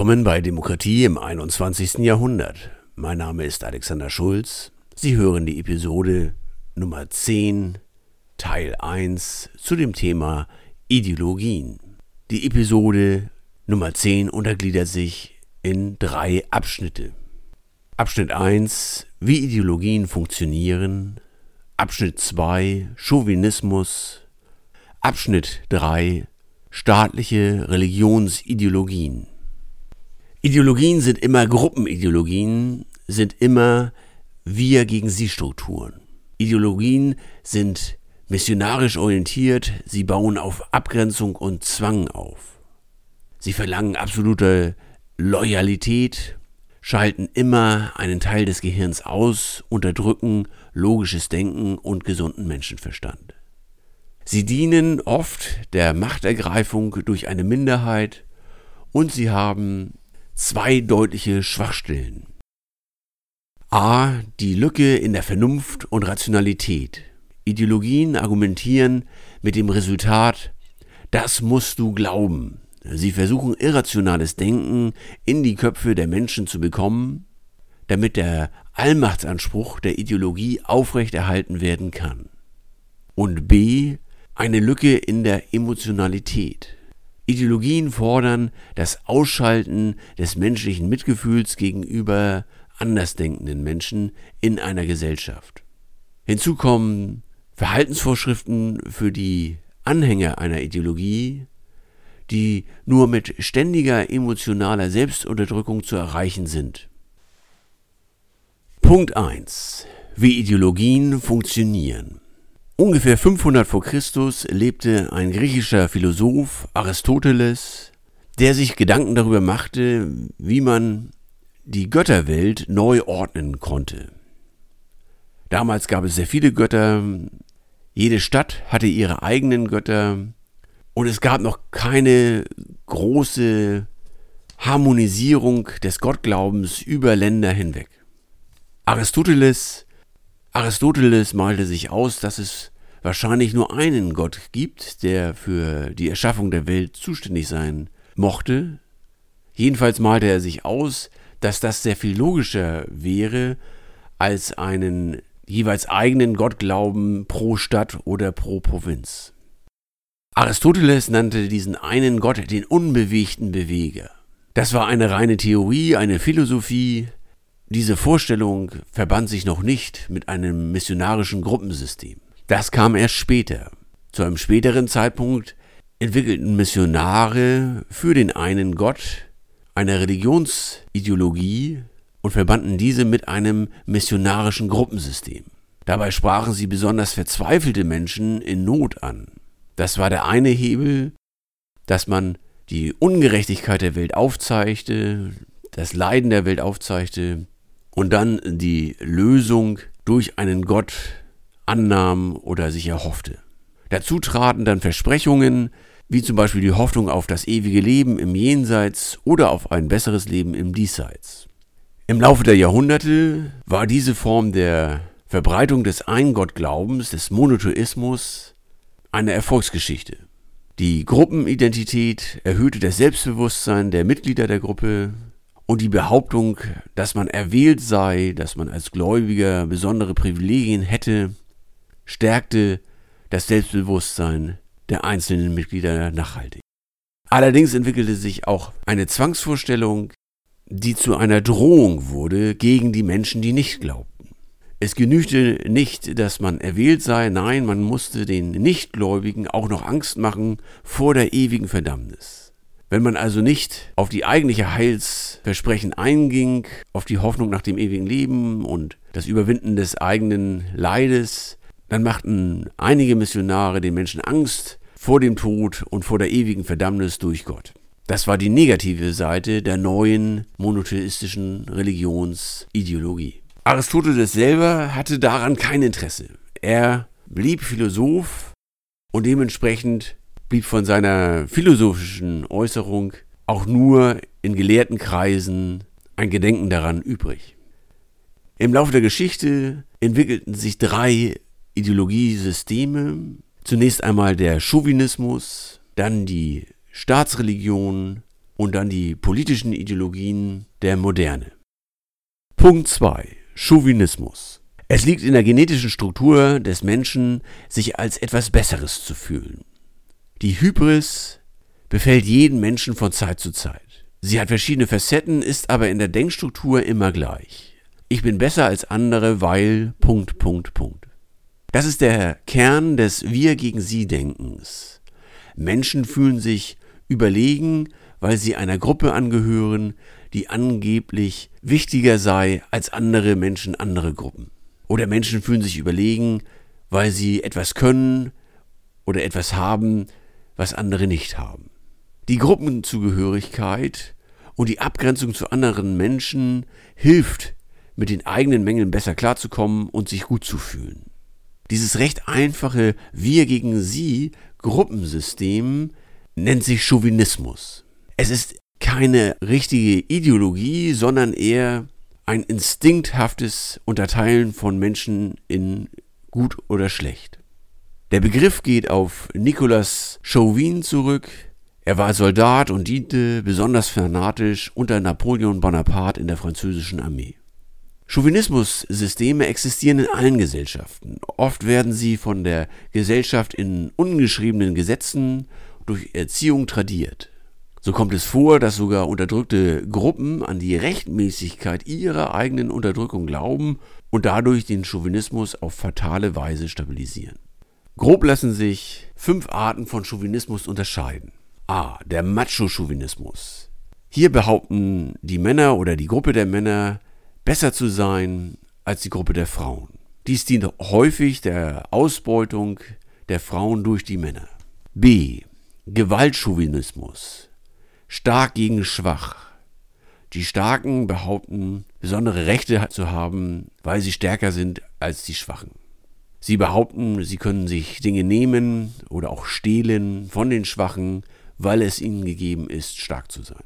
Willkommen bei Demokratie im 21. Jahrhundert. Mein Name ist Alexander Schulz. Sie hören die Episode Nummer 10, Teil 1 zu dem Thema Ideologien. Die Episode Nummer 10 untergliedert sich in drei Abschnitte. Abschnitt 1, wie Ideologien funktionieren. Abschnitt 2, Chauvinismus. Abschnitt 3, staatliche Religionsideologien. Ideologien sind immer Gruppenideologien, sind immer wir gegen sie Strukturen. Ideologien sind missionarisch orientiert, sie bauen auf Abgrenzung und Zwang auf. Sie verlangen absolute Loyalität, schalten immer einen Teil des Gehirns aus, unterdrücken logisches Denken und gesunden Menschenverstand. Sie dienen oft der Machtergreifung durch eine Minderheit und sie haben zwei deutliche Schwachstellen. A. Die Lücke in der Vernunft und Rationalität. Ideologien argumentieren mit dem Resultat, das musst du glauben. Sie versuchen irrationales Denken in die Köpfe der Menschen zu bekommen, damit der Allmachtsanspruch der Ideologie aufrechterhalten werden kann. Und B. Eine Lücke in der Emotionalität. Ideologien fordern das Ausschalten des menschlichen Mitgefühls gegenüber andersdenkenden Menschen in einer Gesellschaft. Hinzu kommen Verhaltensvorschriften für die Anhänger einer Ideologie, die nur mit ständiger emotionaler Selbstunterdrückung zu erreichen sind. Punkt 1. Wie Ideologien funktionieren. Ungefähr 500 vor Christus lebte ein griechischer Philosoph Aristoteles, der sich Gedanken darüber machte, wie man die Götterwelt neu ordnen konnte. Damals gab es sehr viele Götter, jede Stadt hatte ihre eigenen Götter und es gab noch keine große Harmonisierung des Gottglaubens über Länder hinweg. Aristoteles Aristoteles malte sich aus, dass es wahrscheinlich nur einen Gott gibt, der für die Erschaffung der Welt zuständig sein mochte. Jedenfalls malte er sich aus, dass das sehr viel logischer wäre, als einen jeweils eigenen Gottglauben pro Stadt oder pro Provinz. Aristoteles nannte diesen einen Gott den unbewegten Beweger. Das war eine reine Theorie, eine Philosophie, diese Vorstellung verband sich noch nicht mit einem missionarischen Gruppensystem. Das kam erst später. Zu einem späteren Zeitpunkt entwickelten Missionare für den einen Gott eine Religionsideologie und verbanden diese mit einem missionarischen Gruppensystem. Dabei sprachen sie besonders verzweifelte Menschen in Not an. Das war der eine Hebel, dass man die Ungerechtigkeit der Welt aufzeigte, das Leiden der Welt aufzeigte, und dann die Lösung durch einen Gott annahm oder sich erhoffte. Dazu traten dann Versprechungen, wie zum Beispiel die Hoffnung auf das ewige Leben im Jenseits oder auf ein besseres Leben im Diesseits. Im Laufe der Jahrhunderte war diese Form der Verbreitung des Eingottglaubens, des Monotheismus, eine Erfolgsgeschichte. Die Gruppenidentität erhöhte das Selbstbewusstsein der Mitglieder der Gruppe, und die Behauptung, dass man erwählt sei, dass man als Gläubiger besondere Privilegien hätte, stärkte das Selbstbewusstsein der einzelnen Mitglieder nachhaltig. Allerdings entwickelte sich auch eine Zwangsvorstellung, die zu einer Drohung wurde gegen die Menschen, die nicht glaubten. Es genügte nicht, dass man erwählt sei, nein, man musste den Nichtgläubigen auch noch Angst machen vor der ewigen Verdammnis. Wenn man also nicht auf die eigentliche Heilsversprechen einging, auf die Hoffnung nach dem ewigen Leben und das Überwinden des eigenen Leides, dann machten einige Missionare den Menschen Angst vor dem Tod und vor der ewigen Verdammnis durch Gott. Das war die negative Seite der neuen monotheistischen Religionsideologie. Aristoteles selber hatte daran kein Interesse. Er blieb Philosoph und dementsprechend blieb von seiner philosophischen Äußerung auch nur in gelehrten Kreisen ein Gedenken daran übrig. Im Laufe der Geschichte entwickelten sich drei Ideologiesysteme. Zunächst einmal der Chauvinismus, dann die Staatsreligion und dann die politischen Ideologien der Moderne. Punkt 2. Chauvinismus. Es liegt in der genetischen Struktur des Menschen, sich als etwas Besseres zu fühlen. Die Hybris befällt jeden Menschen von Zeit zu Zeit. Sie hat verschiedene Facetten, ist aber in der Denkstruktur immer gleich. Ich bin besser als andere, weil Punkt, Punkt, Punkt. Das ist der Kern des Wir gegen Sie Denkens. Menschen fühlen sich überlegen, weil sie einer Gruppe angehören, die angeblich wichtiger sei als andere Menschen, andere Gruppen. Oder Menschen fühlen sich überlegen, weil sie etwas können oder etwas haben, was andere nicht haben. Die Gruppenzugehörigkeit und die Abgrenzung zu anderen Menschen hilft, mit den eigenen Mängeln besser klarzukommen und sich gut zu fühlen. Dieses recht einfache Wir gegen Sie Gruppensystem nennt sich Chauvinismus. Es ist keine richtige Ideologie, sondern eher ein instinkthaftes Unterteilen von Menschen in gut oder schlecht. Der Begriff geht auf Nicolas Chauvin zurück. Er war Soldat und diente besonders fanatisch unter Napoleon Bonaparte in der französischen Armee. Chauvinismus-Systeme existieren in allen Gesellschaften. Oft werden sie von der Gesellschaft in ungeschriebenen Gesetzen durch Erziehung tradiert. So kommt es vor, dass sogar unterdrückte Gruppen an die Rechtmäßigkeit ihrer eigenen Unterdrückung glauben und dadurch den Chauvinismus auf fatale Weise stabilisieren. Grob lassen sich fünf Arten von Chauvinismus unterscheiden. A. Der Macho-Chauvinismus. Hier behaupten die Männer oder die Gruppe der Männer, besser zu sein als die Gruppe der Frauen. Dies dient häufig der Ausbeutung der Frauen durch die Männer. B. Gewaltchauvinismus. Stark gegen schwach. Die Starken behaupten, besondere Rechte zu haben, weil sie stärker sind als die Schwachen. Sie behaupten, sie können sich Dinge nehmen oder auch stehlen von den Schwachen, weil es ihnen gegeben ist, stark zu sein.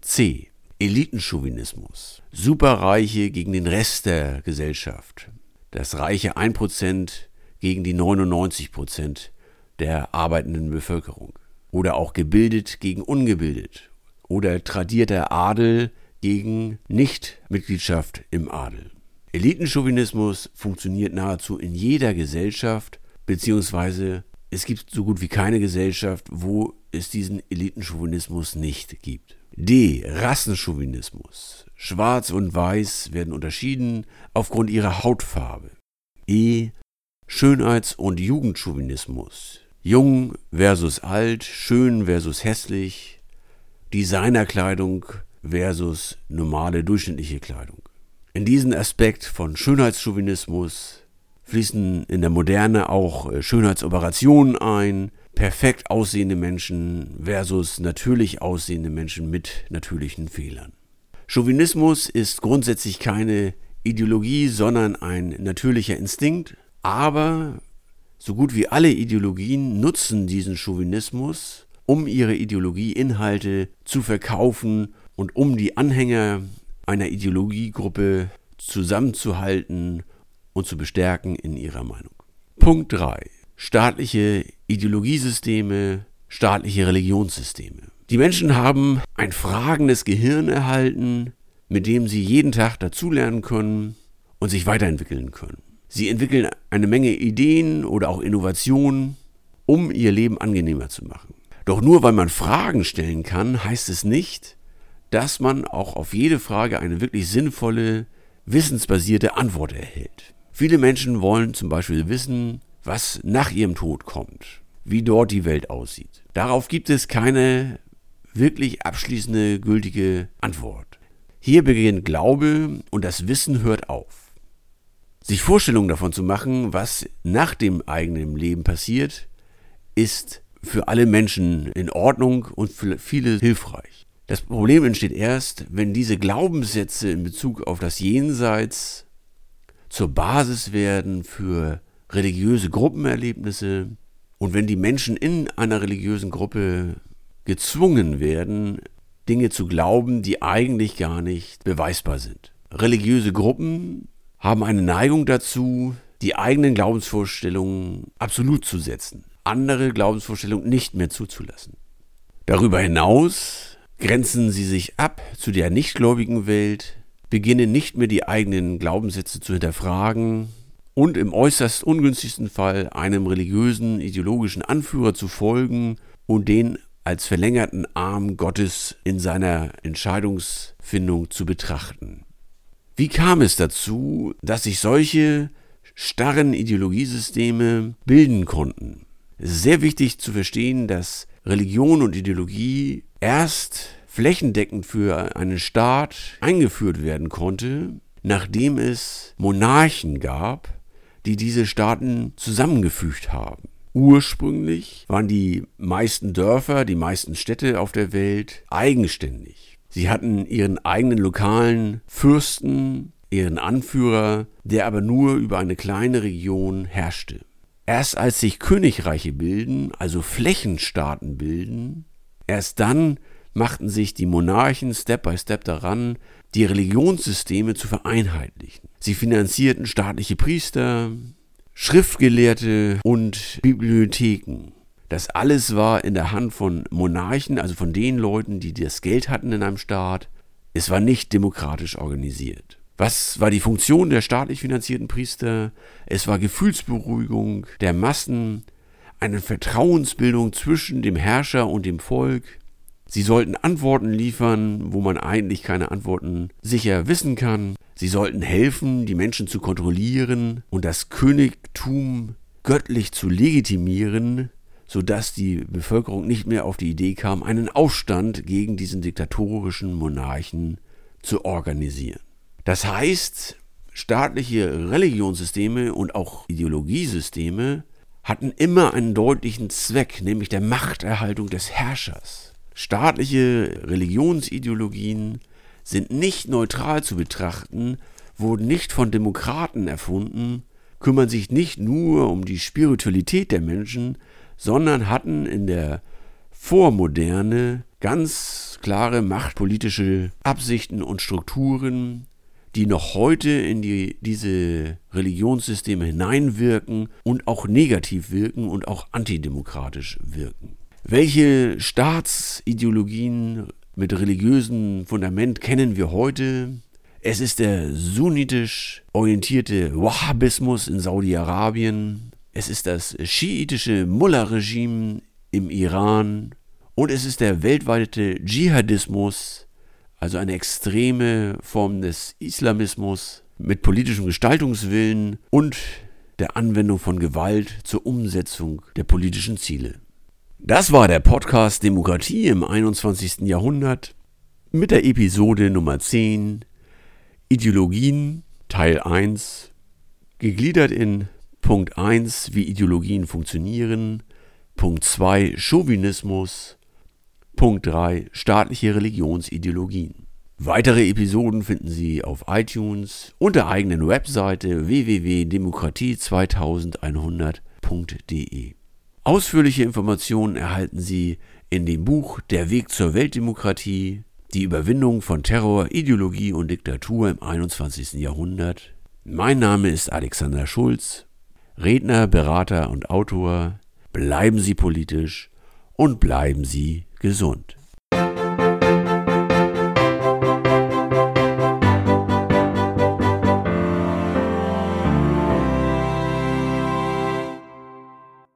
C. Elitenchauvinismus. Superreiche gegen den Rest der Gesellschaft. Das reiche 1% gegen die 99% der arbeitenden Bevölkerung. Oder auch gebildet gegen ungebildet. Oder tradierter Adel gegen Nichtmitgliedschaft im Adel. Elitenchauvinismus funktioniert nahezu in jeder Gesellschaft, beziehungsweise es gibt so gut wie keine Gesellschaft, wo es diesen Elitenchauvinismus nicht gibt. D. Rassenchauvinismus. Schwarz und Weiß werden unterschieden aufgrund ihrer Hautfarbe. E. Schönheits- und Jugendchauvinismus. Jung versus alt, schön versus hässlich, Designerkleidung versus normale durchschnittliche Kleidung. In diesen Aspekt von Schönheitschauvinismus fließen in der Moderne auch äh, Schönheitsoperationen ein, perfekt aussehende Menschen versus natürlich aussehende Menschen mit natürlichen Fehlern. Chauvinismus ist grundsätzlich keine Ideologie, sondern ein natürlicher Instinkt, aber so gut wie alle Ideologien nutzen diesen Chauvinismus, um ihre Ideologieinhalte zu verkaufen und um die Anhänger einer Ideologiegruppe zusammenzuhalten und zu bestärken in ihrer Meinung. Punkt 3 staatliche Ideologiesysteme, staatliche Religionssysteme. Die Menschen haben ein fragendes Gehirn erhalten, mit dem sie jeden Tag dazulernen können und sich weiterentwickeln können. Sie entwickeln eine Menge Ideen oder auch Innovationen, um ihr Leben angenehmer zu machen. Doch nur weil man Fragen stellen kann, heißt es nicht, dass man auch auf jede Frage eine wirklich sinnvolle, wissensbasierte Antwort erhält. Viele Menschen wollen zum Beispiel wissen, was nach ihrem Tod kommt, wie dort die Welt aussieht. Darauf gibt es keine wirklich abschließende, gültige Antwort. Hier beginnt Glaube und das Wissen hört auf. Sich Vorstellungen davon zu machen, was nach dem eigenen Leben passiert, ist für alle Menschen in Ordnung und für viele hilfreich. Das Problem entsteht erst, wenn diese Glaubenssätze in Bezug auf das Jenseits zur Basis werden für religiöse Gruppenerlebnisse und wenn die Menschen in einer religiösen Gruppe gezwungen werden, Dinge zu glauben, die eigentlich gar nicht beweisbar sind. Religiöse Gruppen haben eine Neigung dazu, die eigenen Glaubensvorstellungen absolut zu setzen, andere Glaubensvorstellungen nicht mehr zuzulassen. Darüber hinaus grenzen sie sich ab zu der nichtgläubigen Welt, beginnen nicht mehr die eigenen Glaubenssätze zu hinterfragen und im äußerst ungünstigsten Fall einem religiösen, ideologischen Anführer zu folgen und den als verlängerten Arm Gottes in seiner Entscheidungsfindung zu betrachten. Wie kam es dazu, dass sich solche starren Ideologiesysteme bilden konnten? Es ist sehr wichtig zu verstehen, dass Religion und Ideologie erst flächendeckend für einen Staat eingeführt werden konnte, nachdem es Monarchen gab, die diese Staaten zusammengefügt haben. Ursprünglich waren die meisten Dörfer, die meisten Städte auf der Welt eigenständig. Sie hatten ihren eigenen lokalen Fürsten, ihren Anführer, der aber nur über eine kleine Region herrschte. Erst als sich Königreiche bilden, also Flächenstaaten bilden, erst dann machten sich die Monarchen Step by Step daran, die Religionssysteme zu vereinheitlichen. Sie finanzierten staatliche Priester, Schriftgelehrte und Bibliotheken. Das alles war in der Hand von Monarchen, also von den Leuten, die das Geld hatten in einem Staat. Es war nicht demokratisch organisiert. Was war die Funktion der staatlich finanzierten Priester? Es war Gefühlsberuhigung der Massen, eine Vertrauensbildung zwischen dem Herrscher und dem Volk, Sie sollten Antworten liefern, wo man eigentlich keine Antworten sicher wissen kann. Sie sollten helfen, die Menschen zu kontrollieren und das Königtum göttlich zu legitimieren, sodass die Bevölkerung nicht mehr auf die Idee kam, einen Aufstand gegen diesen diktatorischen Monarchen zu organisieren. Das heißt, staatliche Religionssysteme und auch Ideologiesysteme hatten immer einen deutlichen Zweck, nämlich der Machterhaltung des Herrschers. Staatliche Religionsideologien sind nicht neutral zu betrachten, wurden nicht von Demokraten erfunden, kümmern sich nicht nur um die Spiritualität der Menschen, sondern hatten in der Vormoderne ganz klare machtpolitische Absichten und Strukturen, die noch heute in die, diese Religionssysteme hineinwirken und auch negativ wirken und auch antidemokratisch wirken. Welche Staatsideologien mit religiösem Fundament kennen wir heute? Es ist der sunnitisch orientierte Wahhabismus in Saudi-Arabien. Es ist das schiitische Mullah-Regime im Iran. Und es ist der weltweite Dschihadismus, also eine extreme Form des Islamismus mit politischem Gestaltungswillen und der Anwendung von Gewalt zur Umsetzung der politischen Ziele. Das war der Podcast Demokratie im 21. Jahrhundert mit der Episode Nummer 10 Ideologien Teil 1, gegliedert in Punkt 1, wie Ideologien funktionieren, Punkt 2, Chauvinismus, Punkt 3, staatliche Religionsideologien. Weitere Episoden finden Sie auf iTunes und der eigenen Webseite www.demokratie2100.de. Ausführliche Informationen erhalten Sie in dem Buch Der Weg zur Weltdemokratie, die Überwindung von Terror, Ideologie und Diktatur im 21. Jahrhundert. Mein Name ist Alexander Schulz, Redner, Berater und Autor. Bleiben Sie politisch und bleiben Sie gesund.